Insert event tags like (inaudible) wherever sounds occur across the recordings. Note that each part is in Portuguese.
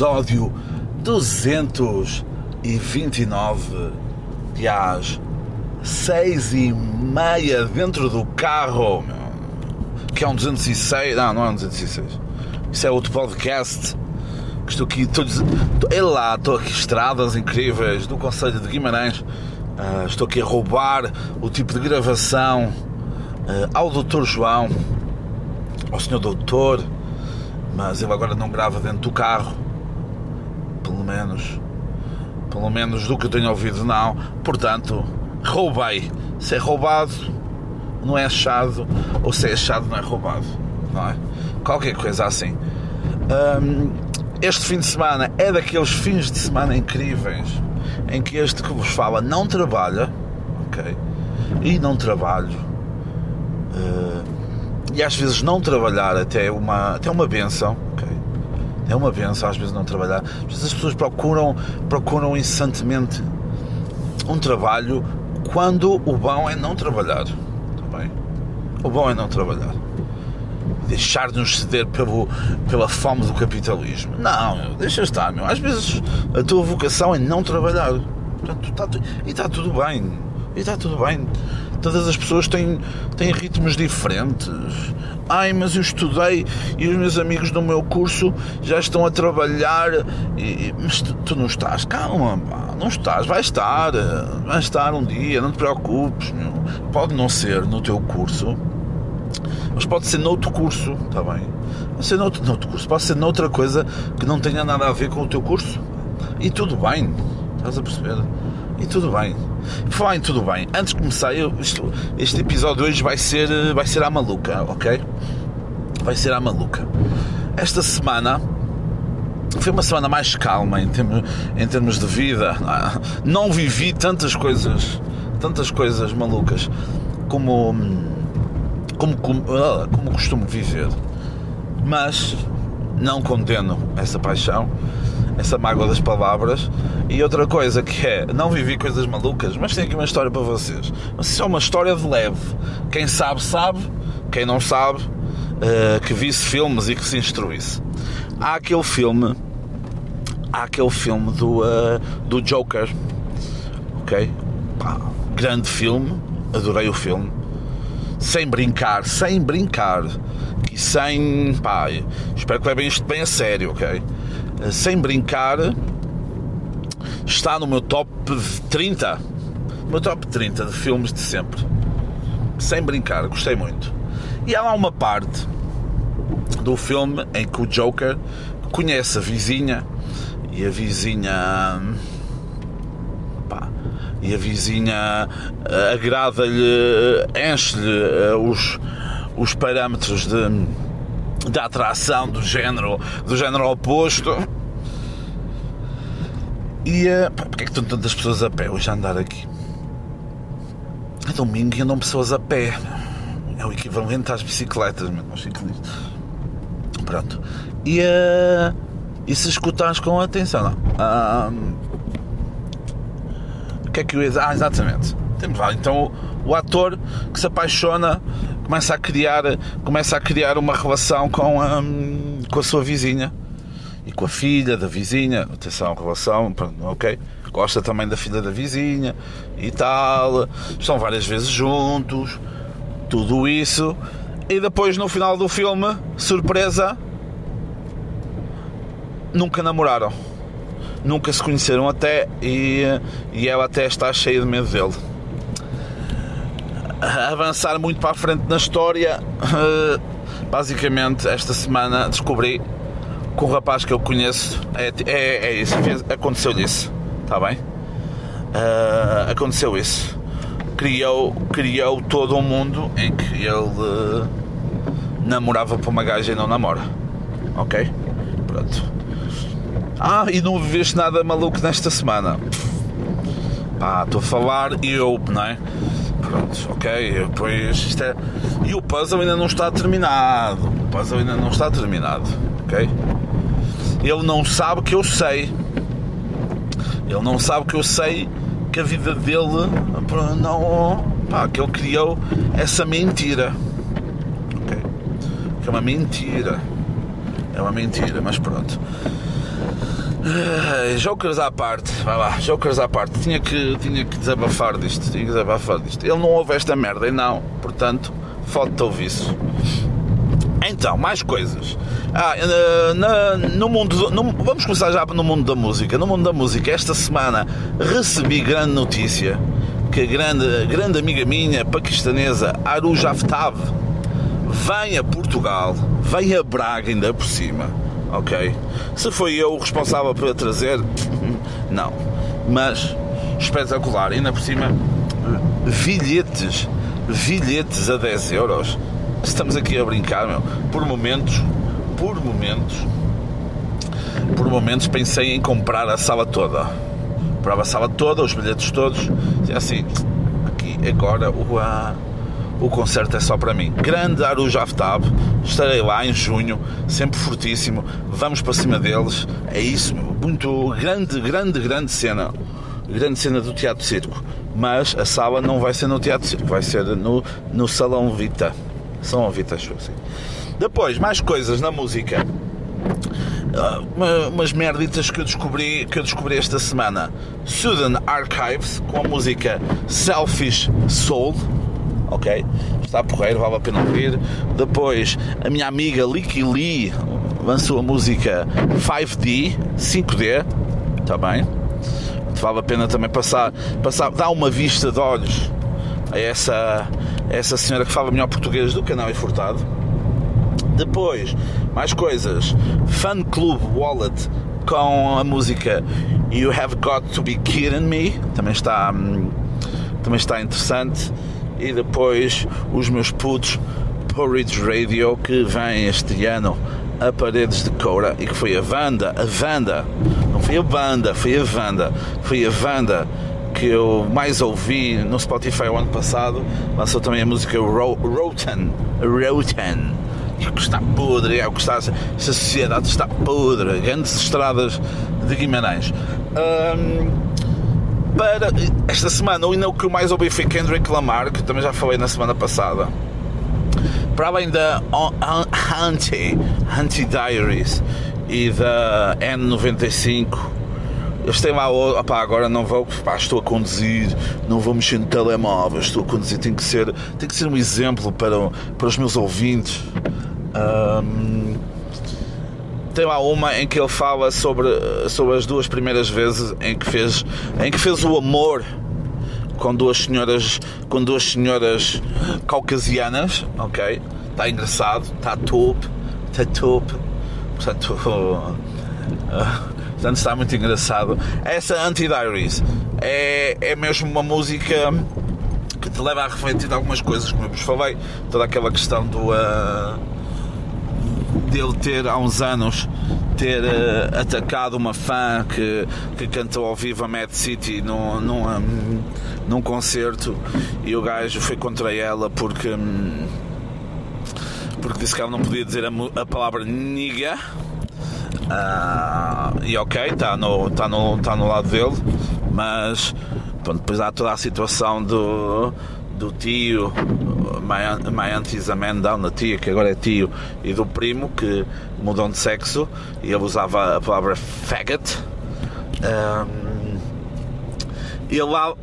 episódio 229 de às seis e meia dentro do carro, que é um 206, não, não é um 206, isso é outro podcast. Que estou aqui, estou, é lá, estou aqui estradas incríveis do Conselho de Guimarães. Uh, estou aqui a roubar o tipo de gravação uh, ao Dr. João, ao Sr. Doutor, mas ele agora não grava dentro do carro, menos, pelo menos do que eu tenho ouvido, não. Portanto, roubei. Se é roubado, não é achado, ou se é achado, não é roubado, não é? Qualquer coisa assim. Um, este fim de semana é daqueles fins de semana incríveis em que este que vos fala não trabalha, ok? E não trabalho. Uh, e às vezes não trabalhar até uma, até uma benção? É uma benção às vezes não trabalhar. Às vezes as pessoas procuram, procuram incessantemente um trabalho quando o bom é não trabalhar. Tá bem? O bom é não trabalhar. Deixar de nos ceder pelo, pela fome do capitalismo. Não, meu, deixa estar, meu. Às vezes a tua vocação é não trabalhar. Portanto, tá, e está tudo bem. E está tudo bem. Todas as pessoas têm, têm ritmos diferentes. Ai, mas eu estudei e os meus amigos do meu curso já estão a trabalhar. E, mas tu, tu não estás. Calma, pá, não estás. Vai estar. Vai estar um dia, não te preocupes. Meu. Pode não ser no teu curso, mas pode ser noutro curso, está bem? Pode ser noutro, noutro curso, pode ser noutra coisa que não tenha nada a ver com o teu curso. E tudo bem, estás a perceber? E tudo bem. Falar em tudo bem, antes de começar, eu, isto, este episódio hoje vai ser, vai ser à maluca, ok? Vai ser à maluca. Esta semana foi uma semana mais calma em termos, em termos de vida. Não vivi tantas coisas, tantas coisas malucas como, como, como, ah, como costumo viver. Mas não condeno essa paixão essa mágoa das palavras. E outra coisa que é, não vivi coisas malucas, mas tenho aqui uma história para vocês. Mas isso é uma história de leve. Quem sabe, sabe. Quem não sabe, uh, que visse filmes e que se instruísse. Há aquele filme, há aquele filme do, uh, do Joker, ok? Pá, grande filme, adorei o filme. Sem brincar, sem brincar. E sem. Pá, espero que levem isto bem a sério, ok? Sem brincar, está no meu top 30. No meu top 30 de filmes de sempre. Sem brincar, gostei muito. E há lá uma parte do filme em que o Joker conhece a vizinha e a vizinha. E a vizinha eh, agrada-lhe, enche-lhe eh, os, os parâmetros de da atração do género, do género oposto. E uh, porque é que estão tantas pessoas a pé hoje a andar aqui? É domingo e andam pessoas a pé. É o equivalente às bicicletas, mesmo, aos ciclistas. Pronto. E, uh, e se escutares com atenção, não. Uh, o que é que dizer? Ah, exatamente. Temos lá então o, o ator que se apaixona começa a criar, começa a criar uma relação com a, com a sua vizinha e com a filha da vizinha. Atenção, relação, ok? Gosta também da filha da vizinha e tal. Estão várias vezes juntos, tudo isso. E depois no final do filme, surpresa, nunca namoraram. Nunca se conheceram até e, e ela até está cheia de medo dele avançar muito para a frente na história, eh, basicamente esta semana descobri que o rapaz que eu conheço é, é, é isso, aconteceu-lhe isso, está bem? Uh, aconteceu isso. Criou, criou todo um mundo em que ele uh, namorava para uma gaja e não namora. Ok? Pronto. Ah, e não viveste nada maluco nesta semana. Pá, estou a falar eu, não é? Pronto, ok, pois isto é. E o puzzle ainda não está terminado. O puzzle ainda não está terminado, ok? Ele não sabe que eu sei. Ele não sabe que eu sei que a vida dele não. Pá, que ele criou essa mentira. Ok? Que é uma mentira. É uma mentira, mas pronto. Uh, jokers à parte, vai lá, jokers à parte. Tinha que, tinha que desabafar disto, tinha que desabafar disto. Ele não ouve esta merda e não, portanto, falta ouvir isso. Então, mais coisas. Ah, na, no mundo. No, vamos começar já no mundo da música. No mundo da música, esta semana recebi grande notícia que a grande, grande amiga minha, paquistanesa, Aruj Aftab, vem a Portugal, vem a Braga ainda por cima, ok? Se foi eu o responsável por a trazer, não. Mas espetacular, ainda por cima, bilhetes, bilhetes a 10 euros. Estamos aqui a brincar, meu. Por momentos, por momentos, por momentos pensei em comprar a sala toda. Comprava a sala toda, os bilhetes todos, e assim, aqui agora o, a, o concerto é só para mim. Grande Aruj Aftab, estarei lá em junho, sempre fortíssimo, vamos para cima deles, é isso, muito grande, grande, grande cena, grande cena do Teatro Circo. Mas a sala não vai ser no Teatro Circo, vai ser no, no Salão Vita. Salão Vita, acho assim. Depois, mais coisas na música. Uh, umas merditas que eu descobri que eu descobri esta semana. Sudan Archives com a música Selfish Soul. Ok? Está porreiro, vale a pena ouvir. Depois, a minha amiga Licky Lee lançou a música 5D, 5D. Está bem? Vale a pena também passar, passar dar uma vista de olhos a essa, a essa senhora que fala melhor português do canal e Furtado depois, mais coisas. Fan Club Wallet com a música You Have Got to Be Kidding Me. Também está, hum, também está interessante. E depois os meus putos Porridge Radio que vem este ano a Paredes de Coura e que foi a Vanda, a Vanda, não foi a banda, foi a Vanda, foi a Vanda que eu mais ouvi no Spotify o ano passado. Lançou também a música Roten, Roten que está podre, é o que está, essa sociedade está podre, grandes estradas de Guimarães. Para esta semana, o que mais ouvi foi Kendrick Lamar, que também já falei na semana passada. Para além da Anti, Anti Diaries e da N95, eles têm lá, agora não vou, estou a conduzir, não vou mexer no telemóvel, estou a conduzir, tem que ser, tem que ser um exemplo para, para os meus ouvintes. Um, tem lá uma em que ele fala sobre, sobre as duas primeiras vezes em que fez, em que fez o amor com duas senhoras com duas senhoras caucasianas, ok? Está engraçado, está top, está top, portanto, uh, (laughs) portanto está muito engraçado. Essa Anti-Diaries é, é mesmo uma música que te leva a refletir algumas coisas, como eu vos falei, toda aquela questão do uh, dele ter há uns anos ter uh, atacado uma fã que, que cantou ao vivo a Mad City num, num, um, num concerto e o gajo foi contra ela porque um, porque disse que ela não podia dizer a, a palavra niga uh, e ok, está no, tá no, tá no lado dele mas pronto, depois há toda a situação do do tio, my, my aunt a man down, da tia, que agora é tio, e do primo, que mudam de sexo, e ele usava a palavra faggot. Um, e lá,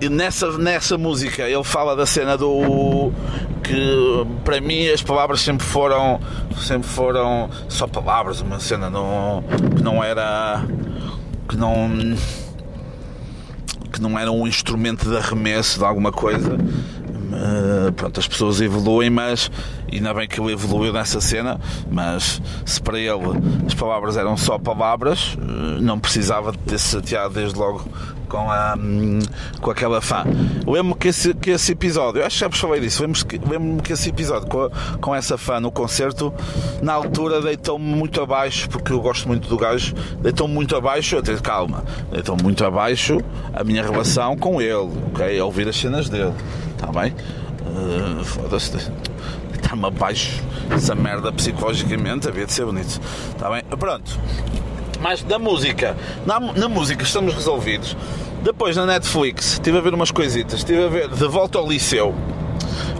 e nessa, nessa música, ele fala da cena do. que para mim as palavras sempre foram. sempre foram só palavras, uma cena não, que não era. que não que não era um instrumento de arremesso de alguma coisa. Uh, pronto, as pessoas evoluem, mas ainda bem que ele evoluiu nessa cena. Mas se para ele as palavras eram só palavras, uh, não precisava de ter chateado desde logo com, a, um, com aquela fã. Lembro-me que esse, que esse episódio, eu acho que já vos falei disso, lembro-me que, lembro que esse episódio com, a, com essa fã no concerto, na altura deitou-me muito abaixo, porque eu gosto muito do gajo, deitou-me muito abaixo, até calma, deitou-me muito abaixo a minha relação com ele, ok? A ouvir as cenas dele, está bem? Uh, Foda-se deitar-me abaixo essa merda psicologicamente havia de ser bonito. Está bem? Pronto. Mas da música, na, na música estamos resolvidos. Depois na Netflix estive a ver umas coisitas, estive a ver De Volta ao Liceu,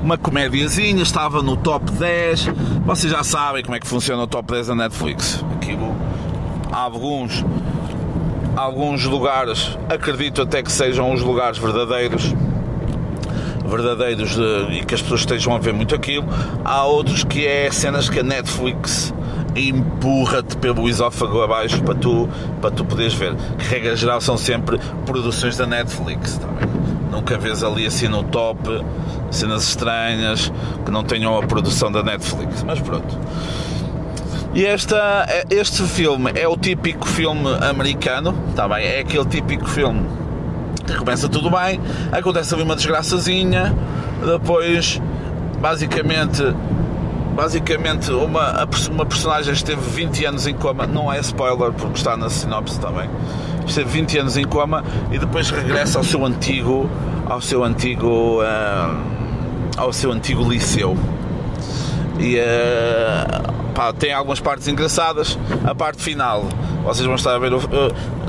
uma comédiazinha, estava no top 10. Vocês já sabem como é que funciona o top 10 da Netflix. Aquilo alguns alguns lugares acredito até que sejam os lugares verdadeiros verdadeiros de, e que as pessoas estejam a ver muito aquilo há outros que é cenas que a Netflix empurra-te pelo esófago abaixo para tu, para tu poderes ver que regra geral são sempre produções da Netflix também. nunca vês ali assim no top cenas estranhas que não tenham a produção da Netflix mas pronto e esta, este filme é o típico filme americano, tá bem? É aquele típico filme começa tudo bem, acontece ali uma desgraçazinha, depois basicamente basicamente uma, uma personagem esteve 20 anos em coma, não é spoiler porque está na sinopse também. Esteve 20 anos em coma e depois regressa ao seu antigo ao seu antigo uh, ao seu antigo liceu. E uh, pá, tem algumas partes engraçadas. A parte final, vocês vão estar a ver o, uh,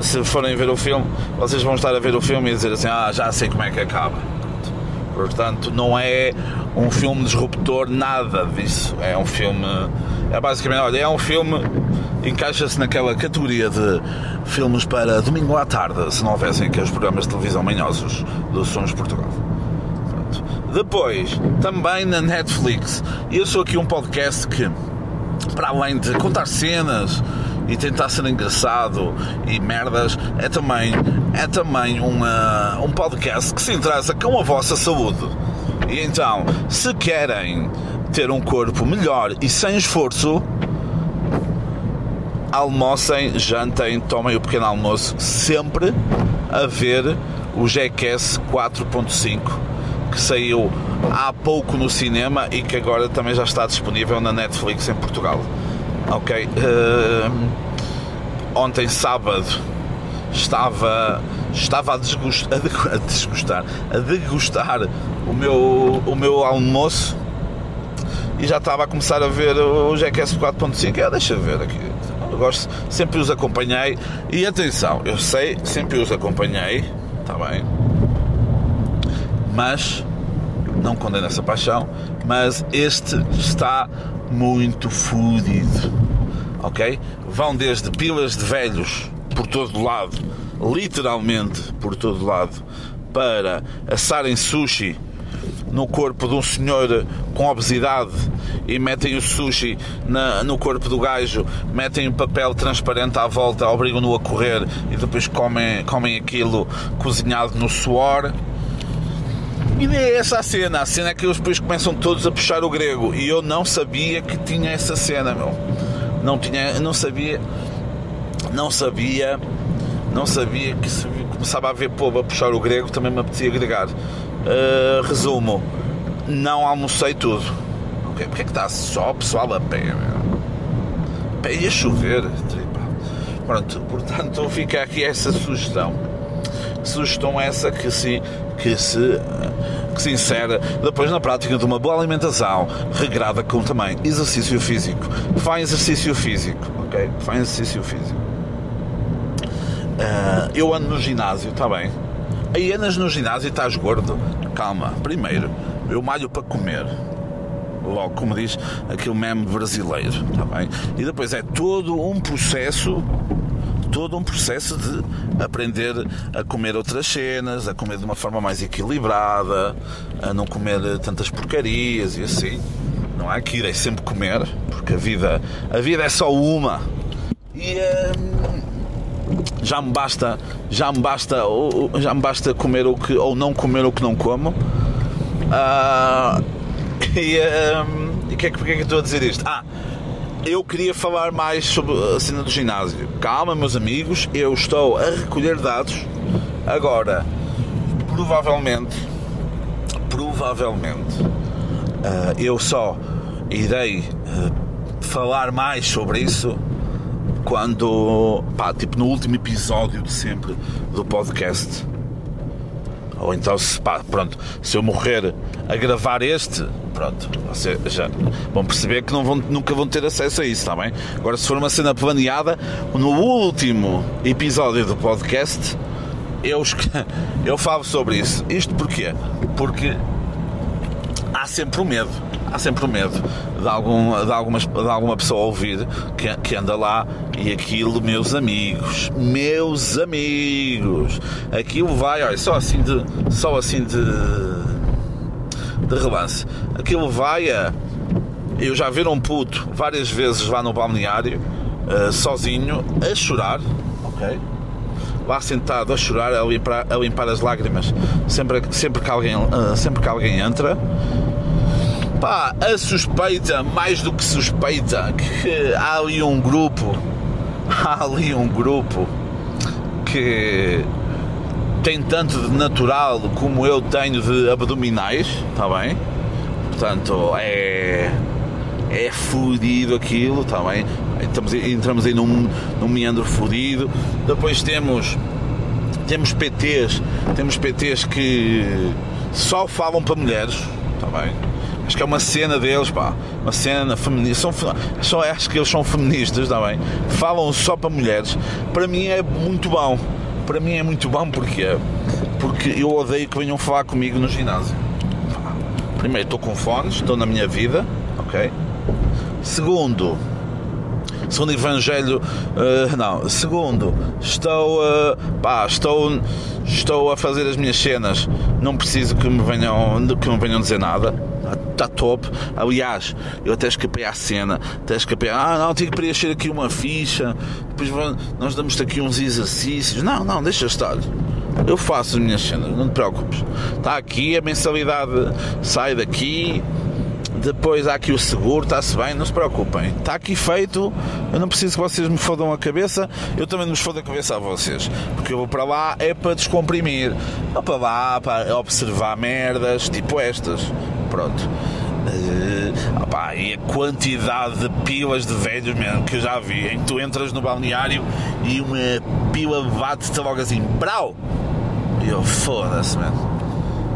se forem ver o filme, vocês vão estar a ver o filme e dizer assim, ah, já sei como é que acaba. Portanto, não é um filme disruptor, nada disso. É um filme. É basicamente, olha, é um filme. Encaixa-se naquela categoria de filmes para domingo à tarde, se não houvessem aqueles programas de televisão manhosos do Sons Portugal. Pronto. Depois, também na Netflix, eu sou aqui um podcast que para além de contar cenas e tentar ser engraçado e merdas, é também, é também uma, um podcast que se interessa com a vossa saúde. E então, se querem ter um corpo melhor e sem esforço, almocem, jantem, tomem o pequeno almoço sempre a ver o GQS 4.5 que saiu há pouco no cinema e que agora também já está disponível na Netflix em Portugal. Ok. Uh, ontem sábado estava estava a desgustar, a desgustar, a degustar o meu o meu almoço e já estava a começar a ver o GQS 4.5 é, deixa ver aqui eu gosto, sempre os acompanhei e atenção, eu sei, sempre os acompanhei está bem mas não condeno essa paixão, mas este está muito fodido. Ok? Vão desde pilas de velhos por todo lado, literalmente por todo lado, para assarem sushi no corpo de um senhor com obesidade e metem o sushi na, no corpo do gajo, metem um papel transparente à volta, obrigam-no a correr e depois comem, comem aquilo cozinhado no suor e nem é essa a cena. A cena é que eles depois começam todos a puxar o grego. E eu não sabia que tinha essa cena, meu. Não tinha, não sabia, não sabia, não sabia que se começava a ver povo a puxar o grego, também me apetecia agregar. Uh, resumo, não almocei tudo. Porque é que está só pessoal a pé, meu? Pé ia chover. Pronto, portanto fica aqui essa sugestão. Sugestão essa que se, que se que se insere depois na prática de uma boa alimentação, regrada com também exercício físico. Faz exercício físico, ok? Faz exercício físico. Uh, eu ando no ginásio, está bem? Aí andas no ginásio e estás gordo. Calma, primeiro, eu malho para comer. Logo, como diz aquele meme brasileiro, está bem? E depois é todo um processo todo um processo de aprender a comer outras cenas, a comer de uma forma mais equilibrada, a não comer tantas porcarias e assim. Não há que ir, é sempre comer, porque a vida, a vida é só uma. E hum, já me basta, já me basta, já me basta comer o que ou não comer o que não como. Uh, (laughs) e o que, é que, que é que estou a dizer isto? Ah, eu queria falar mais sobre a cena do ginásio. Calma, meus amigos, eu estou a recolher dados. Agora, provavelmente, provavelmente, uh, eu só irei uh, falar mais sobre isso quando, pá, tipo no último episódio de sempre do podcast. Ou então, se, pá, pronto, se eu morrer a gravar este, pronto, vocês já vão perceber que não vão, nunca vão ter acesso a isso, está bem? Agora, se for uma cena planeada, no último episódio do podcast, eu, (laughs) eu falo sobre isso. Isto porquê? Porque há sempre o medo. Há sempre o medo de, algum, de, algumas, de alguma pessoa ouvir que, que anda lá e aquilo, meus amigos, meus amigos, aquilo vai, olha, só assim de, só assim de, de relance, aquilo vai a. Eu já vi um puto várias vezes lá no balneário, uh, sozinho, a chorar, ok? lá sentado a chorar, a limpar, a limpar as lágrimas sempre, sempre, que alguém, uh, sempre que alguém entra. Pá, a suspeita, mais do que suspeita, que há ali um grupo, (laughs) há ali um grupo que tem tanto de natural como eu tenho de abdominais, está bem? Portanto, é. É fodido aquilo, está bem? Estamos, entramos aí num, num meandro fodido. Depois temos temos PTs, temos PTs que só falam para mulheres, está bem? Acho que é uma cena deles, pá, uma cena feminista. São, só acho que eles são feministas, está bem? Falam só para mulheres. Para mim é muito bom. Para mim é muito bom porque porque eu odeio que venham falar comigo no ginásio. Primeiro, estou com fones, estou na minha vida, ok? Segundo, segundo Evangelho, uh, não, segundo, estou, uh, pá, estou, estou a fazer as minhas cenas, não preciso que me venham, que me venham dizer nada. Está top. Aliás, eu até escapei à cena, até escapei. Ah, não, tenho que preencher aqui uma ficha. Depois nós damos-te aqui uns exercícios. Não, não, deixa estar. Eu faço as minhas cenas, não te preocupes. Está aqui, a mensalidade sai daqui depois há aqui o seguro, está-se bem, não se preocupem. Está aqui feito, eu não preciso que vocês me fodam a cabeça, eu também não vos fodo a cabeça a vocês. Porque eu vou para lá é para descomprimir. Vou para lá para observar merdas tipo estas. Pronto. Uh, e a quantidade de pilas de velhos mesmo que eu já vi, em que tu entras no balneário e uma pila bate-te logo assim, brau! E eu foda-se, mano.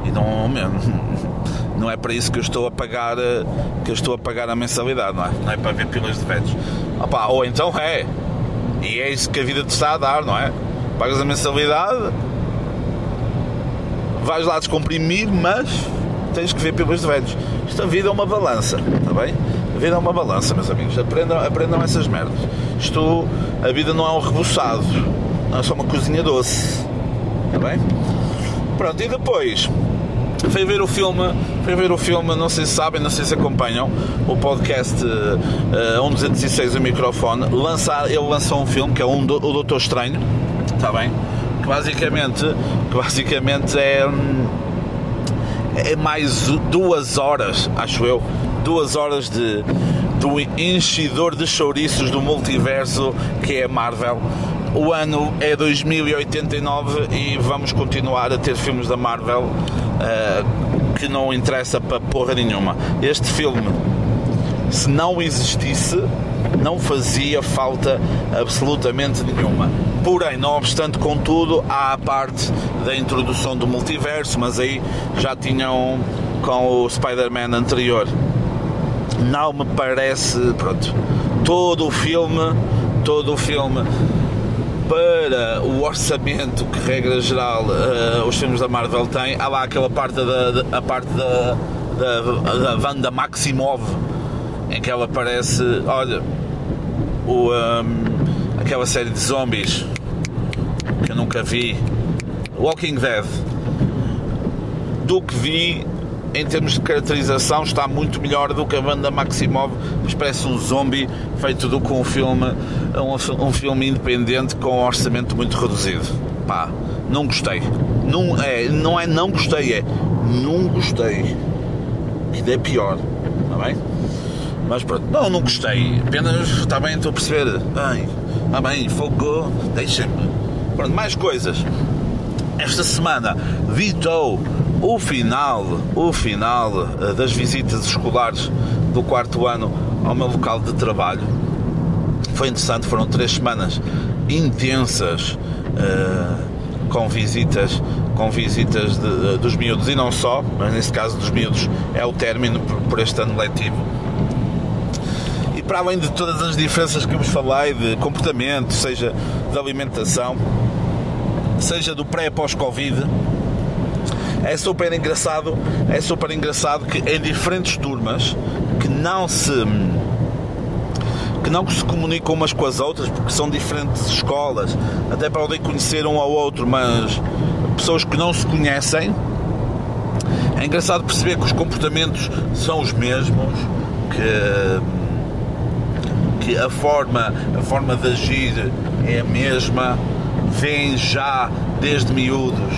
E não mesmo (laughs) não é para isso que eu estou a pagar eh, que eu estou a pagar a mensalidade, não é? Não é para ver pilas de velhos. Opa, ou então é. E é isso que a vida te está a dar, não é? Pagas a mensalidade, vais lá descomprimir, mas tens que ver de velhos. Isto a vida é uma balança, está bem? A vida é uma balança, meus amigos. Aprendam, aprendam essas merdas. Isto, a vida não é um reboçado, não é só uma cozinha doce, está bem? Pronto, e depois foi ver o filme, foi ver o filme, não sei se sabem, não sei se acompanham, o podcast uh, 1206 o microfone, lançar, ele lançou um filme que é um, o Doutor Estranho, está bem? Que basicamente, que basicamente é, é mais duas horas, acho eu, duas horas de do enchidor de chouriços do multiverso que é Marvel o ano é 2089 e vamos continuar a ter filmes da Marvel uh, que não interessa para porra nenhuma. Este filme, se não existisse, não fazia falta absolutamente nenhuma. Porém, não obstante, contudo, há a parte da introdução do multiverso, mas aí já tinham com o Spider-Man anterior. Não me parece, pronto, todo o filme, todo o filme para o orçamento que, regra geral, uh, os filmes da Marvel têm, há lá aquela parte da, a parte da, da, da Wanda Maximov em que ela aparece, olha, o, um, aquela série de zombies que eu nunca vi, Walking Dead, do que vi em termos de caracterização está muito melhor do que a banda Maximov, mas parece um zombie feito do com um filme, um, um filme independente com um orçamento muito reduzido. Pá, não gostei. Não é, não é não gostei, é não gostei. Que é pior, está bem? Mas pronto, não, não gostei. Apenas, está bem, estou a perceber. Bem, está bem, fogo, deixem-me. Pronto, mais coisas. Esta semana vitou o final, o final eh, das visitas escolares do quarto ano ao meu local de trabalho foi interessante, foram três semanas intensas uh, com visitas com visitas de, dos miúdos e não só, mas nesse caso dos miúdos é o término por, por este ano letivo para além de todas as diferenças que vos falei de comportamento, seja de alimentação, seja do pré pós-Covid, é super engraçado, é super engraçado que em diferentes turmas que não se que não se comunicam umas com as outras porque são diferentes escolas, até podem conhecer um ao outro, mas pessoas que não se conhecem. É engraçado perceber que os comportamentos são os mesmos, que, que a forma, a forma de agir é a mesma, vêm já desde miúdos.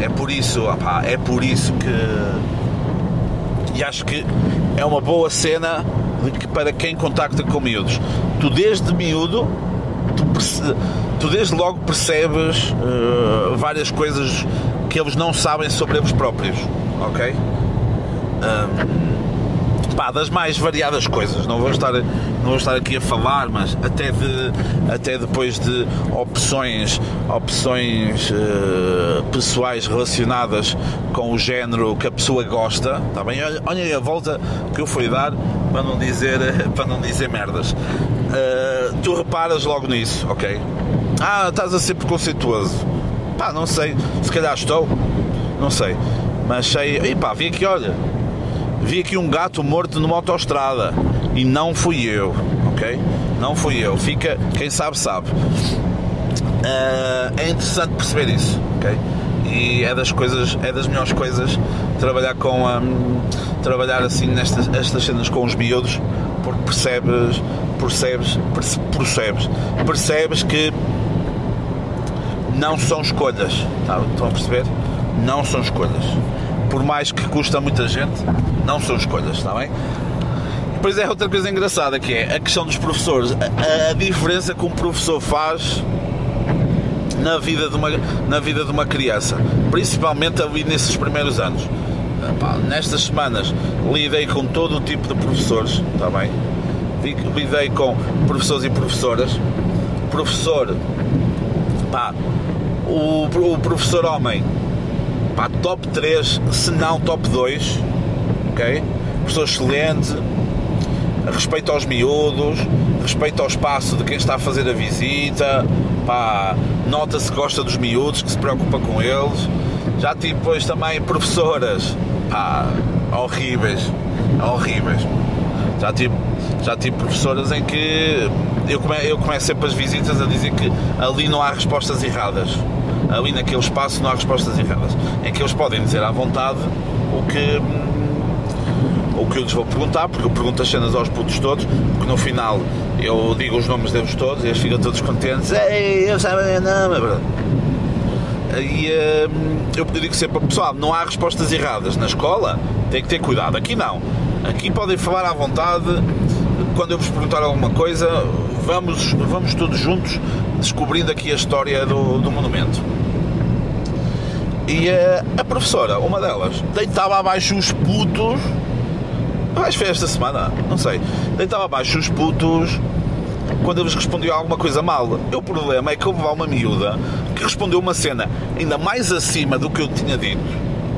É por isso, é por isso que. E acho que é uma boa cena para quem contacta com miúdos. Tu desde miúdo, tu, tu desde logo percebes uh, várias coisas que eles não sabem sobre eles próprios, ok? Um, pá, das mais variadas coisas. Não vou estar, não vou estar aqui a falar, mas até, de, até depois de opções, opções uh, pessoais relacionadas com o género que a pessoa gosta, tá bem? Olha, olha a volta que eu fui dar para não dizer, (laughs) para não dizer merdas. Uh, tu reparas logo nisso, ok? Ah, estás a ser preconceituoso. Pá, não sei, se calhar estou, não sei. Mas sei, e pá, vi aqui, olha, vi aqui um gato morto numa autoestrada e não fui eu, ok? Não fui eu. Fica, quem sabe, sabe. Uh, é interessante perceber isso, ok? E é das coisas, é das melhores coisas trabalhar com um, trabalhar assim nestas estas cenas com os miúdos, porque percebes, percebes, percebes, percebes que não são escolhas, tá? estão a perceber? Não são escolhas por mais que custa muita gente, não são escolhas, está bem? Depois é outra coisa engraçada que é a questão dos professores, a, a diferença que um professor faz na vida de uma, na vida de uma criança, principalmente ali nesses primeiros anos. Epá, nestas semanas lidei com todo o tipo de professores, está bem? Lidei com professores e professoras. Professor, pá, o, o professor homem pá, top 3, se não top 2, ok? Pessoa excelente, respeito aos miúdos, respeito ao espaço de quem está a fazer a visita, pá, nota-se que gosta dos miúdos, que se preocupa com eles. Já tive depois também professoras, pá, horríveis, horríveis. Já tive, já tive professoras em que eu, come, eu começo sempre as visitas a dizer que ali não há respostas erradas ali naquele espaço não há respostas erradas, em que eles podem dizer à vontade o que o que eu lhes vou perguntar, porque eu pergunto as cenas aos putos todos, porque no final eu digo os nomes deles todos e eles ficam todos contentes. Ei, eu sabem não, é verdade. E hum, eu digo sempre, pessoal, não há respostas erradas na escola, tem que ter cuidado. Aqui não. Aqui podem falar à vontade. Quando eu vos perguntar alguma coisa, vamos, vamos todos juntos descobrindo aqui a história do, do monumento. E uh, a professora, uma delas, deitava abaixo os putos. Que foi esta semana, não sei. Deitava abaixo os putos quando eles respondiam alguma coisa mal. O problema é que houve lá uma miúda que respondeu uma cena ainda mais acima do que eu tinha dito,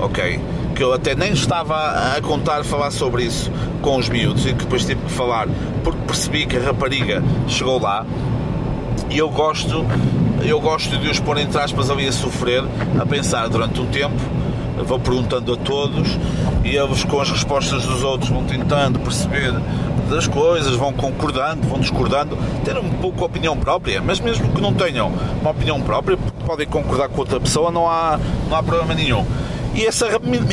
ok? Que eu até nem estava a contar falar sobre isso com os miúdos e que depois tive que falar porque percebi que a rapariga chegou lá e eu gosto, eu gosto de os pôr entre aspas ali a sofrer, a pensar durante um tempo, vou perguntando a todos e eles com as respostas dos outros vão tentando perceber das coisas, vão concordando, vão discordando, ter um pouco opinião própria, mas mesmo que não tenham uma opinião própria, podem concordar com outra pessoa, não há, não há problema nenhum. E essa,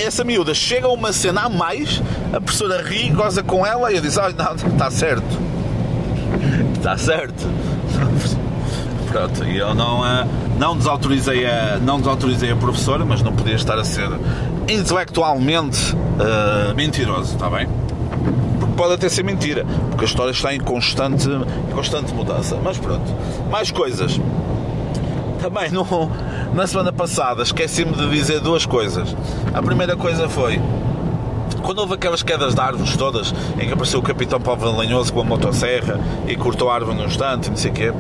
essa miúda chega a uma cena a mais, a professora ri, goza com ela e disse, ah, não, está certo. Está (laughs) certo. Pronto, e eu não, uh, não, desautorizei a, não desautorizei a professora, mas não podia estar a ser intelectualmente uh, mentiroso, está bem? Porque pode até ser mentira, porque a história está em constante, em constante mudança. Mas pronto, mais coisas. Também no, na semana passada esqueci-me de dizer duas coisas. A primeira coisa foi quando houve aquelas quedas de árvores todas, em que apareceu o Capitão Paulo Lanhoso com a motosserra e cortou a árvore num instante, não sei o quê,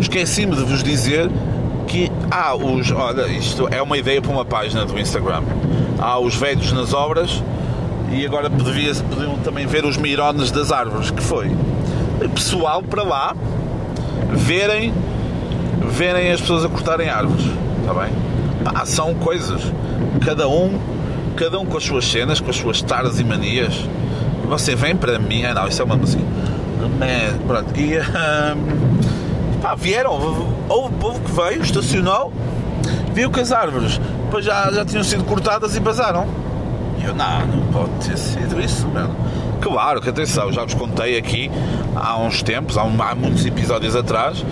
esqueci-me de vos dizer que há os. Olha, isto é uma ideia para uma página do Instagram. Há os velhos nas obras e agora devia, podiam também ver os mirones das árvores, que foi pessoal para lá verem, verem as pessoas a cortarem árvores. Está bem? Pá, são coisas. Cada um cada um com as suas cenas, com as suas taras e manias. E você vem para mim, ah, não, isso é uma música. Man, pronto, e hum, pá, vieram, houve povo que veio, estacionou, viu que as árvores depois já, já tinham sido cortadas e vazaram. E eu, não, não pode ter sido isso, mano. Claro que atenção, já vos contei aqui há uns tempos, há, um, há muitos episódios atrás,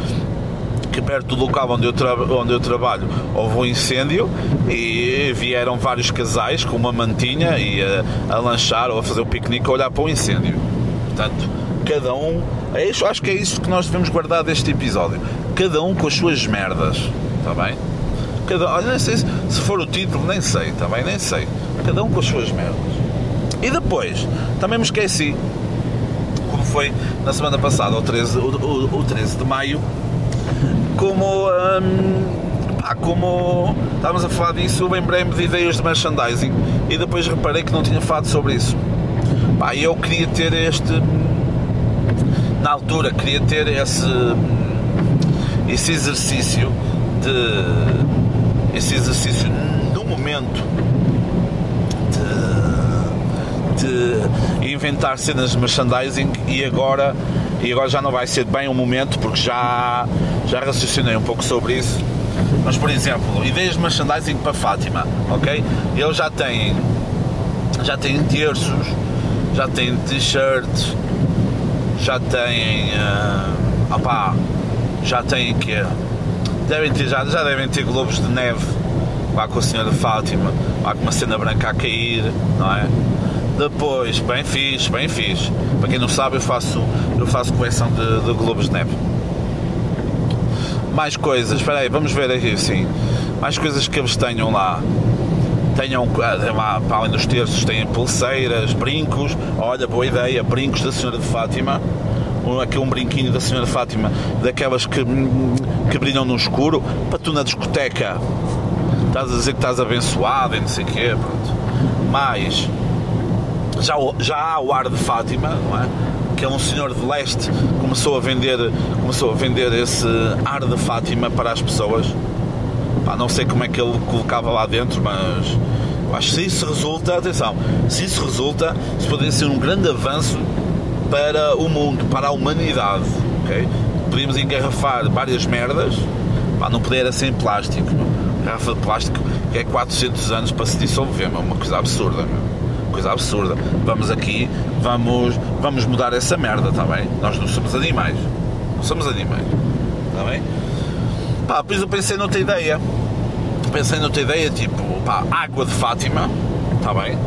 que perto do local onde eu, onde eu trabalho houve um incêndio e vieram vários casais com uma mantinha e a, a lanchar ou a fazer um piquenique a olhar para o incêndio. Portanto, cada um. É isso, acho que é isso que nós devemos guardar deste episódio. Cada um com as suas merdas. Está bem? Cada, olha, nem sei se, se for o título, nem sei, também tá nem sei. Cada um com as suas merdas. E depois, também me esqueci, como foi na semana passada, o 13, o, o, o 13 de maio, como, hum, pá, como estávamos a falar disso, lembrei-me de ideias de merchandising e depois reparei que não tinha falado sobre isso. Pá, eu queria ter este, na altura, queria ter esse, esse exercício de, esse exercício no momento de, de inventar cenas de merchandising e agora e agora já não vai ser bem o momento porque já, já raciocinei um pouco sobre isso. Mas, por exemplo, ideias de merchandising para Fátima, ok? Eles já têm, já têm terços, já têm t-shirts, já têm, uh, opá, já têm que devem ter, já, já devem ter globos de neve lá com a senhora Fátima, lá com uma cena branca a cair, não é? Depois, bem fixe, bem fixe. Para quem não sabe, eu faço, eu faço coleção de, de globos de neve. Mais coisas, espera aí, vamos ver aqui assim. Mais coisas que eles tenham lá. Tenham, lá, para além dos terços, têm pulseiras, brincos. Olha, boa ideia, brincos da Senhora de Fátima. Aqui um brinquinho da Senhora Fátima, daquelas que, que brilham no escuro, para tu na discoteca. Estás a dizer que estás abençoado e não sei o quê, pronto. Mais já, já há o ar de Fátima, não é? que é um senhor de leste começou a vender começou a vender esse ar de Fátima para as pessoas. Pá, não sei como é que ele colocava lá dentro mas acho que se isso resulta atenção se isso resulta isso poderia ser um grande avanço para o mundo para a humanidade ok? Podíamos engarrafar várias merdas. Pá, não poder ser em plástico garrafa de plástico que é 400 anos para se dissolver é uma coisa absurda meu coisa absurda. Vamos aqui, vamos, vamos mudar essa merda, está bem? Nós não somos animais. Não somos animais. Está bem? Pá, depois eu pensei noutra ideia. Pensei noutra ideia, tipo, pá, água de Fátima, está bem?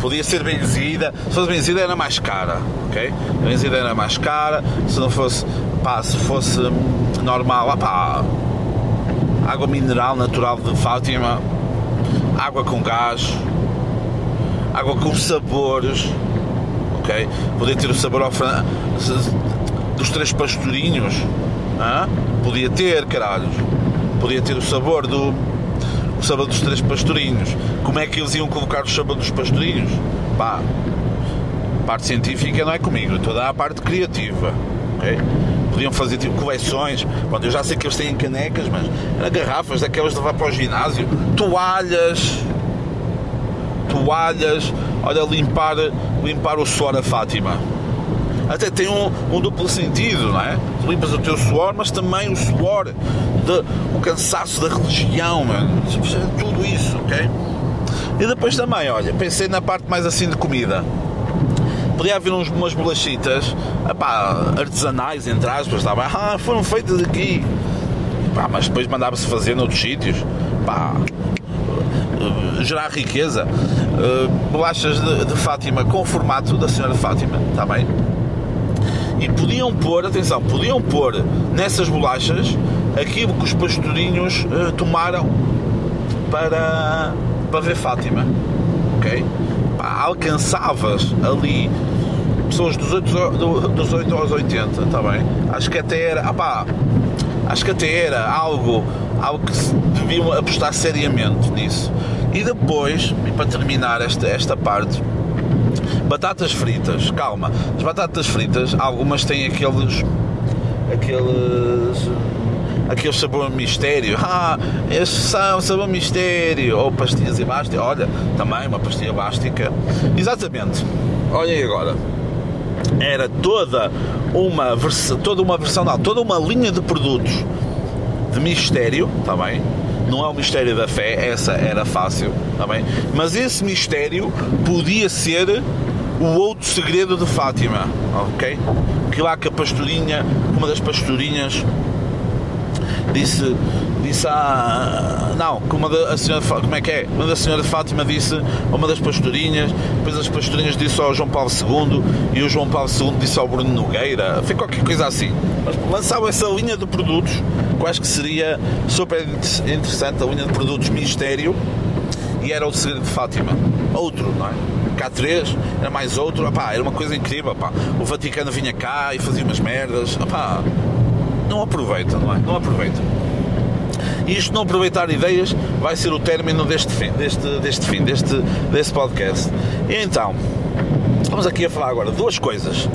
Podia ser benzida, se fosse benzida era mais cara, ok? Benzida era mais cara, se não fosse, pá, se fosse normal, pá, água mineral natural de Fátima, água com gás, água com sabores, ok? Podia ter o sabor fran... dos três pastorinhos, ah? podia ter, caralho, podia ter o sabor do o sabor dos três pastorinhos. Como é que eles iam colocar o sabor dos pastorinhos? Pá, a parte científica não é comigo, toda a parte criativa, ok? Podiam fazer tipo coleções. Pronto, eu já sei que eles têm canecas, mas garrafas daquelas de levar para o ginásio, toalhas, toalhas, olha, limpar, limpar o suor a Fátima. Até tem um, um duplo sentido, não é? Tu limpas o teu suor, mas também o suor, de, o cansaço da religião, mano. tudo isso, ok? E depois também, olha, pensei na parte mais assim de comida. Podia haver uns, umas bolachitas epá, artesanais, entre aspas, estava, ah, foram feitas aqui. Epá, mas depois mandava-se fazer noutros sítios. Pá, gerar riqueza. Bolachas de, de, Fátima com o formato da Senhora de Fátima, está bem? E podiam pôr, atenção, podiam pôr nessas bolachas aquilo que os pastorinhos uh, tomaram para, para ver Fátima, ok? Pá, alcançavas ali pessoas dos 8, dos 8 aos 80, está bem? Acho que até era, opá, acho que até era algo, algo que deviam apostar seriamente nisso. E depois, e para terminar esta, esta parte, batatas fritas, calma, as batatas fritas, algumas têm aqueles aqueles aquele sabor mistério. (laughs) Ah, estes são sabor mistério. Ou pastilhas e bástica. Olha, também uma pastilha bástica. Exatamente. Olhem agora. Era toda uma versão, toda uma versão, não, toda uma linha de produtos de mistério, está bem? Não é o mistério da fé, essa era fácil, está bem? Mas esse mistério podia ser o outro segredo de Fátima, ok? Que lá que a pastorinha, uma das pastorinhas disse, disse a. Não, como a senhora. Como é que é? Uma da senhora Fátima disse a uma das pastorinhas, depois as pastorinhas disse ao João Paulo II e o João Paulo II disse ao Bruno Nogueira, foi qualquer coisa assim. Mas lançavam essa linha de produtos, que acho que seria super interessante, a linha de produtos Ministério, e era o segredo de Fátima. Outro, não é? Cá três, era mais outro, opá, era uma coisa incrível. Opá. O Vaticano vinha cá e fazia umas merdas. Opá, não aproveita, não é? Não aproveita. E isto não aproveitar ideias vai ser o término deste fim, deste, deste fim, deste, deste podcast. E então, vamos aqui a falar agora duas coisas.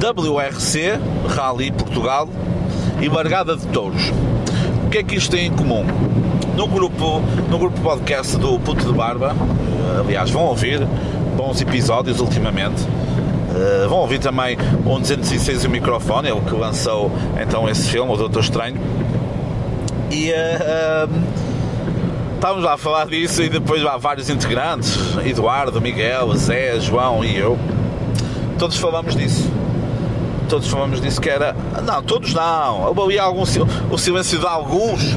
WRC, Rally Portugal e Bargada de Touros. O que é que isto tem em comum? No grupo, no grupo podcast do Puto de Barba, eh, aliás, vão ouvir bons episódios ultimamente. Uh, vão ouvir também o 206 e o microfone, ele que lançou então esse filme, o Doutor Estranho. E uh, estávamos lá a falar disso e depois há vários integrantes, Eduardo, Miguel, Zé, João e eu. Todos falamos disso. Todos falamos disso que era. Não, todos não. Havia algum, o silêncio de alguns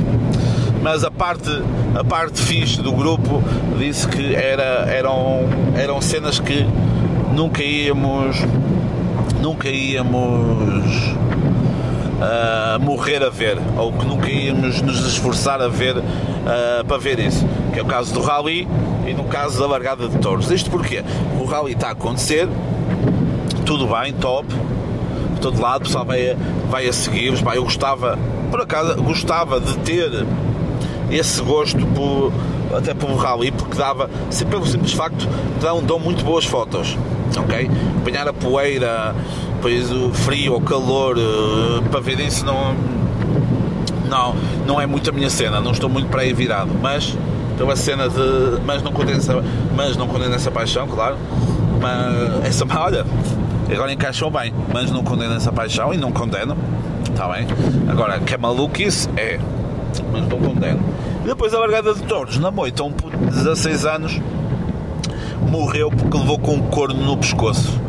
mas a parte, a parte fixe do grupo disse que era, eram, eram cenas que nunca íamos nunca íamos uh, morrer a ver ou que nunca íamos nos esforçar a ver para ver isso que é o caso do rally e no caso da largada de touros isto porque o rally está a acontecer tudo bem, top de todo lado, o pessoal vai, vai a seguir eu gostava por acaso gostava de ter esse gosto por, até pelo rally, porque dava, pelo simples facto, dão, dão muito boas fotos, ok? Apanhar a poeira, depois o frio, o calor, eh, para ver isso não, não, não é muito a minha cena, não estou muito para aí virado, mas pela cena de. Mas não condeno essa, mas não condeno essa paixão, claro. Mas essa, (laughs) olha, agora encaixou bem, mas não condeno essa paixão e não condeno, está bem? Agora, que é maluquice, é mas não condeno. Depois a largada de touros, na moita, um puto de 16 anos morreu porque levou com um corno no pescoço.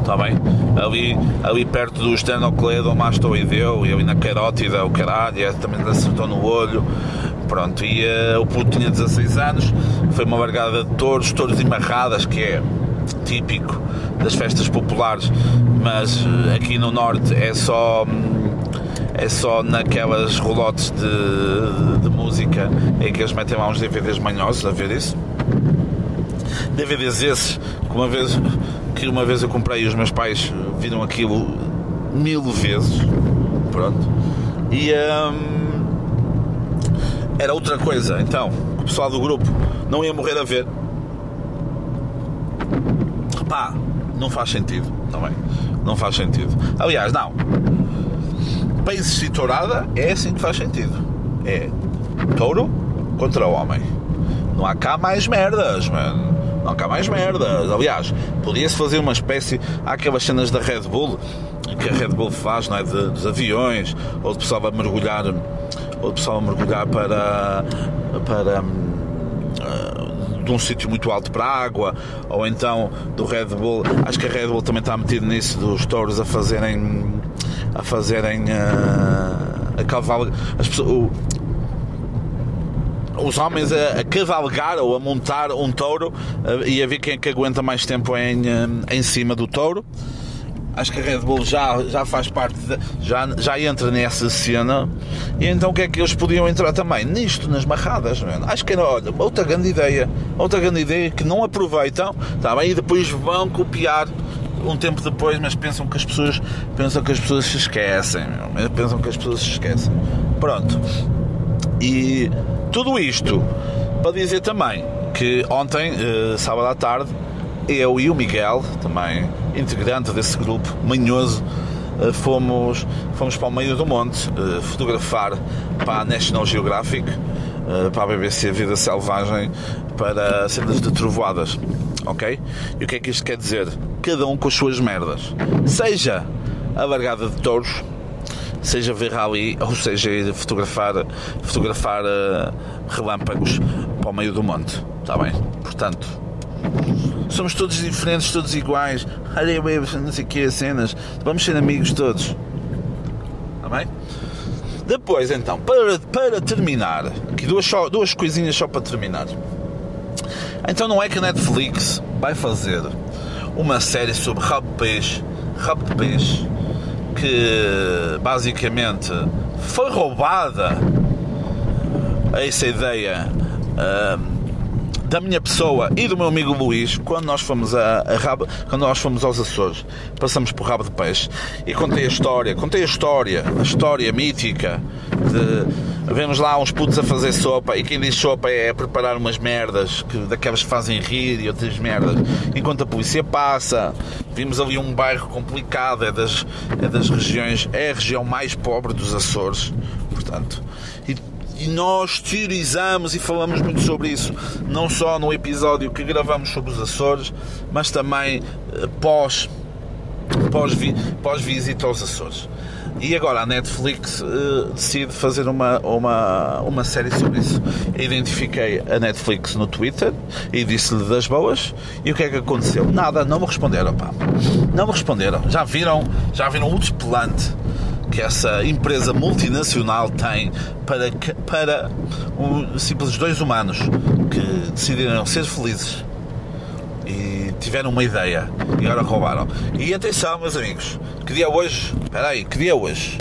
Está bem? Ali, ali perto do esternocleido mastoideu e ali na carótida, o caralho, é, também acertou no olho. Pronto, e uh, o puto tinha 16 anos, foi uma largada de touros, touros e marradas, que é típico das festas populares, mas uh, aqui no norte é só. Hum, é só naquelas rolotes de, de, música em que eles metem lá uns DVDs manhosos a ver isso. DVDs esses que uma vez, que uma vez eu comprei e os meus pais viram aquilo mil vezes. Pronto. E hum, era outra coisa. Então, o pessoal do grupo não ia morrer a ver. Pá, não faz sentido, também. Tá não faz sentido. Aliás, não para existir tourada é assim que faz sentido. É touro contra homem. Não há cá mais merdas, mano. Não cá mais merdas. Aliás, podia-se fazer uma espécie. Há aquelas cenas da Red Bull que a Red Bull faz, não é? De, dos aviões, ou de pessoal a mergulhar, ou de pessoal a mergulhar para. para uh, de um sítio muito alto para a água, ou então do Red Bull. Acho que a Red Bull também está metido nisso dos touros a fazerem a fazerem uh, a cavalgar as pessoas, o, os homens a, a, cavalgar ou a montar um touro uh, e a ver quem é que aguenta mais tempo em, uh, em cima do touro. Acho que a Red Bull já, já faz parte, de, já, já entra nessa cena. E então o que é que eles podiam entrar também? Nisto, nas marradas. Mano. Acho que era, olha, outra grande ideia. Outra grande ideia que não aproveitam, tá bem? E depois vão copiar um tempo depois, mas pensam que as pessoas pensam que as pessoas se esquecem, pensam que as pessoas se esquecem. Pronto. E tudo isto para dizer também que ontem, eh, sábado à tarde, eu e o Miguel, também integrante desse grupo manhoso, eh, fomos, fomos para o meio do monte eh, fotografar para a National Geographic, para a BBC Vida Selvagem, para cenas de trovoadas. Ok? E o que é que isto quer dizer? Cada um com as suas merdas. Seja a largada de touros, seja ver rally, ou seja ir fotografar, fotografar relâmpagos para o meio do monte. Está bem? Portanto, somos todos diferentes, todos iguais. Olha, não sei o que, cenas. Vamos ser amigos todos. Está bem? Depois, então, para, para terminar, aqui duas, só, duas coisinhas só para terminar. Então, não é que a Netflix vai fazer uma série sobre rabo de peixe, rabo de peixe, que basicamente foi roubada essa ideia. Uh, da minha pessoa e do meu amigo Luís quando nós fomos a, a Rabo, quando nós fomos aos Açores. Passamos por Rabo de Peixe e contei a história, contei a história, a história mítica de vemos lá uns putos a fazer sopa e quem diz sopa é preparar umas merdas que, daquelas que fazem rir e outras merdas enquanto a polícia passa vimos ali um bairro complicado é das, é das regiões é a região mais pobre dos Açores portanto e nós teorizamos e falamos muito sobre isso, não só no episódio que gravamos sobre os Açores, mas também eh, pós, pós, pós visita aos Açores. E agora a Netflix uh, decide fazer uma, uma, uma série sobre isso. Identifiquei a Netflix no Twitter e disse-lhe das boas. E o que é que aconteceu? Nada, não me responderam, pá. Não me responderam. Já viram, já viram o desplante que essa empresa multinacional tem para, para um, simples dois humanos que decidiram ser felizes e tiveram uma ideia e agora roubaram. E atenção, meus amigos, que dia hoje? Espera aí, que dia hoje?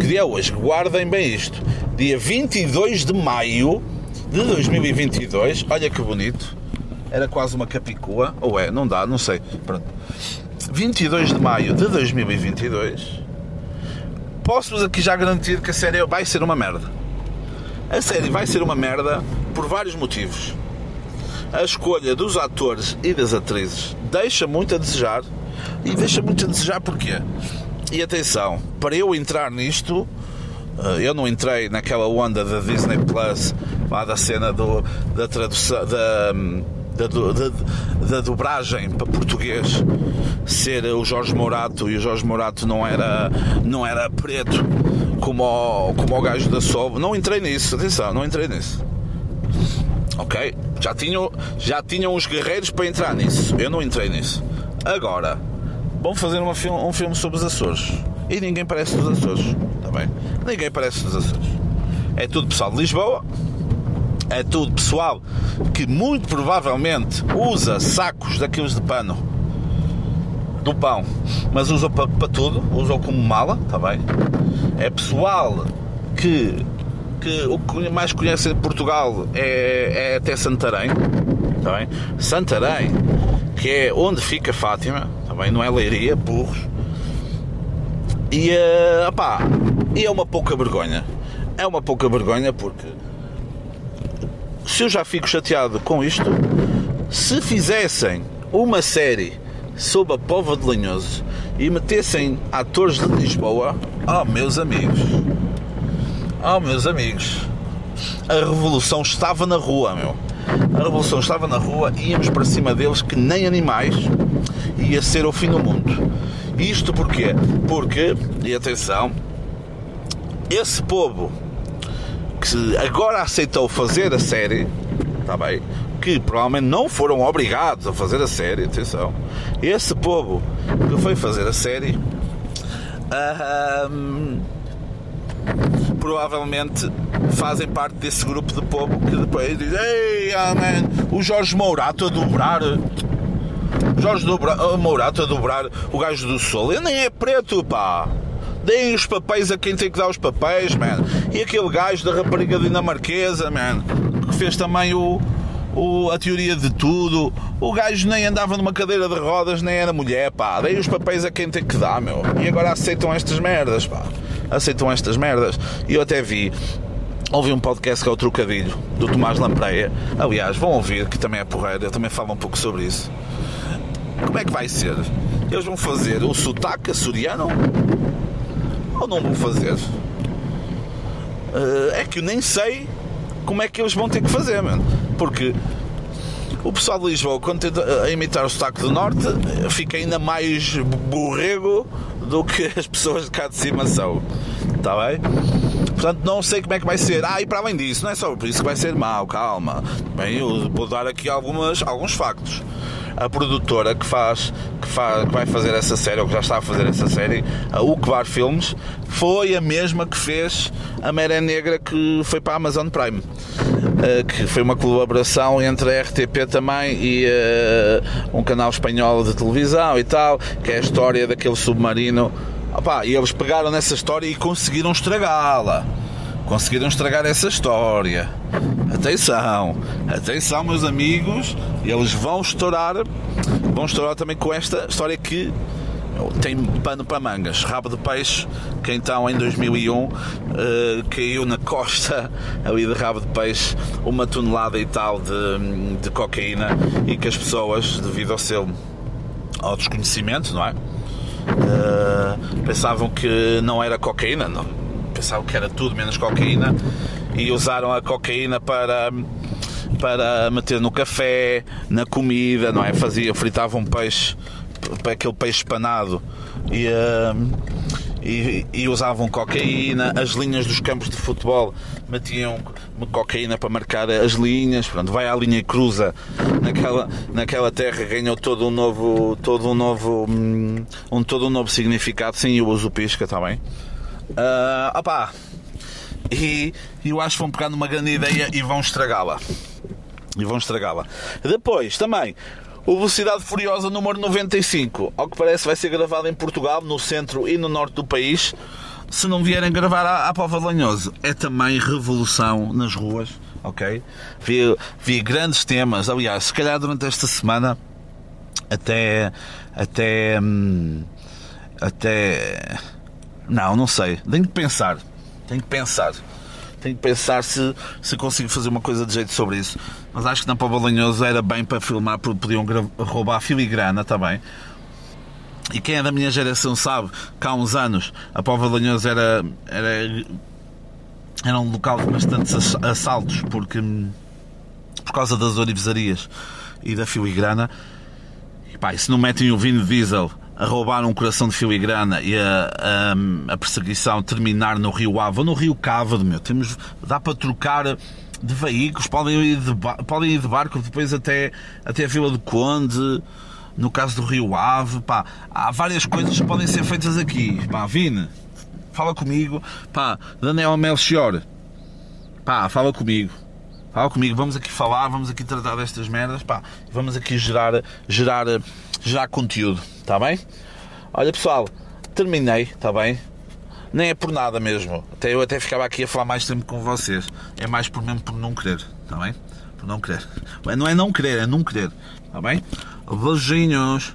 Que dia hoje? Guardem bem isto. Dia 22 de maio de 2022. Olha que bonito. Era quase uma capicua. Ou é? Não dá, não sei. Pronto. 22 de maio de 2022 posso-vos aqui já garantir que a série vai ser uma merda. A série vai ser uma merda por vários motivos. A escolha dos atores e das atrizes deixa muito a desejar. E deixa muito a desejar porquê? E atenção, para eu entrar nisto, eh, eu não entrei naquela onda da Disney Plus, lá da cena do, da tradução. Da, da, da, da dobragem para português ser o Jorge Morato e o Jorge Morato não era, não era preto como o, como o gajo da Sob. Não entrei nisso, atenção, não entrei nisso. Ok? Já tinham, já tinham os guerreiros para entrar nisso. Eu não entrei nisso. Agora, vão fazer uma, um filme sobre os Açores. E ninguém parece dos Açores. Está bem? Ninguém parece dos Açores. É tudo pessoal de Lisboa é tudo pessoal que muito provavelmente usa sacos daqueles de pano do pão, mas usa para, para tudo, usa como mala, está bem? É pessoal que, que o que mais conhece de Portugal é, é até Santarém, está bem? Santarém, que é onde fica Fátima, está bem? Não é Leiria, burros. E, uh, opá, e é uma pouca vergonha. É uma pouca vergonha porque se eu já fico chateado com isto, se fizessem uma série sobre a Pova de Linhoso e metessem atores de Lisboa, oh meus amigos, oh meus amigos, a revolução estava na rua, meu. A revolução estava na rua, íamos para cima deles que nem animais, ia ser o fim do mundo. Isto porquê? Porque, e atenção, esse povo que agora aceitou fazer a série, está bem? Que provavelmente não foram obrigados a fazer a série, atenção. Esse povo que foi fazer a série provavelmente fazem parte desse grupo de povo que depois diz Ei, man, o Jorge Mourato a dobrar Jorge Mourato a dobrar o gajo do Sol. Ele nem é preto, pá. Deem os papéis a quem tem que dar os papéis, man. E aquele gajo da rapariga dinamarquesa, man, que fez também o, o, a teoria de tudo. O gajo nem andava numa cadeira de rodas, nem era mulher, pá. Deem os papéis a quem tem que dar, meu. E agora aceitam estas merdas, pá. Aceitam estas merdas. E eu até vi ouvi um podcast que é o Trocadilho, do Tomás Lampreia. Aliás, vão ouvir, que também é porreiro, eu também falo um pouco sobre isso. Como é que vai ser? Eles vão fazer o sotaque açoriano ou não vão fazer? Uh, é que eu nem sei como é que eles vão ter que fazer, mano. Porque o pessoal de Lisboa, quando tenta imitar o sotaque do Norte, fica ainda mais borrego do que as pessoas de cá de cima são. Está bem? Portanto, não sei como é que vai ser. Ah, e para além disso, não é só por isso que vai ser mau, calma. Bem, eu vou dar aqui algumas, alguns factos a produtora que faz, que faz que vai fazer essa série, ou que já está a fazer essa série, a Ukvar Filmes, foi a mesma que fez a Maré Negra que foi para a Amazon Prime. Eh, que foi uma colaboração entre a RTP também e uh, um canal espanhol de televisão e tal, que é a história daquele submarino. Opa, e eles pegaram nessa história e conseguiram estragá-la. Conseguiram estragar essa história. Atenção, atenção, meus amigos, eles vão estourar, vão estourar também com esta história que tem pano para mangas. Rabo de peixe, que então em 2001 uh, eh, caiu na costa ali de rabo de peixe uma tonelada e tal de, de cocaína e que as pessoas, devido ao seu ao desconhecimento, não é? Uh, pensavam que não era cocaína, não. Pensavam que era tudo menos cocaína. E usaram a cocaína para para meter no café, na comida, não é? Fazia, fritavam peixe aquele peixe espanado. E, uh, e, e, usavam cocaína, as linhas dos campos de futebol metiam cocaína para marcar as linhas, pronto, vai à linha e cruza naquela, naquela terra. Ganhou todo um novo todo um novo um, um todo um novo significado, sim, eu uso pisca, está bem? Uh, e eu acho que vão pegar numa grande ideia e vão estragá-la. E vão estragá-la. Depois, também, o Velocidade Furiosa número 95, ao que parece vai ser gravado em Portugal, no centro e no norte do país. Se não vierem gravar à, à Pova Lanhoso, é também revolução nas ruas, ok? Vi, vi grandes temas, aliás, se calhar durante esta semana até até hum, até não, não sei, tenho que pensar, tenho que pensar tenho que pensar se, se consigo fazer uma coisa de jeito sobre isso. Mas acho que na Pova Lanhoso era bem para filmar, porque podiam roubar filigrana também. E quem é da minha geração sabe que há uns anos a Pova Lanhoso era, era, era um local de bastantes assaltos, porque por causa das orivesarias e da filigrana. E pá, e se não metem o vinho diesel a roubar um coração de filigrana e a, a, a, perseguição terminar no Rio Ave ou no Rio Cávado, meu. Temos, dá para trocar de veículos, podem ir de, podem ir de barco depois até, até a Vila do Conde, no caso do Rio Ave, pá, há várias coisas que podem ser feitas aqui. Pá, Vine, fala comigo, pá, Daniel Melchior, pá, fala comigo. Fala comigo, vamos aqui falar, vamos aqui tratar destas merdas, pá, vamos aqui gerar, gerar, gerar conteúdo, está bem? Olha pessoal, terminei, está bem? Nem é por nada mesmo. Até eu até ficava aqui a falar mais tempo com vocês. É mais por mesmo por não querer, está bem? Por não querer. Não é não querer, é não querer, está bem? Beijinhos.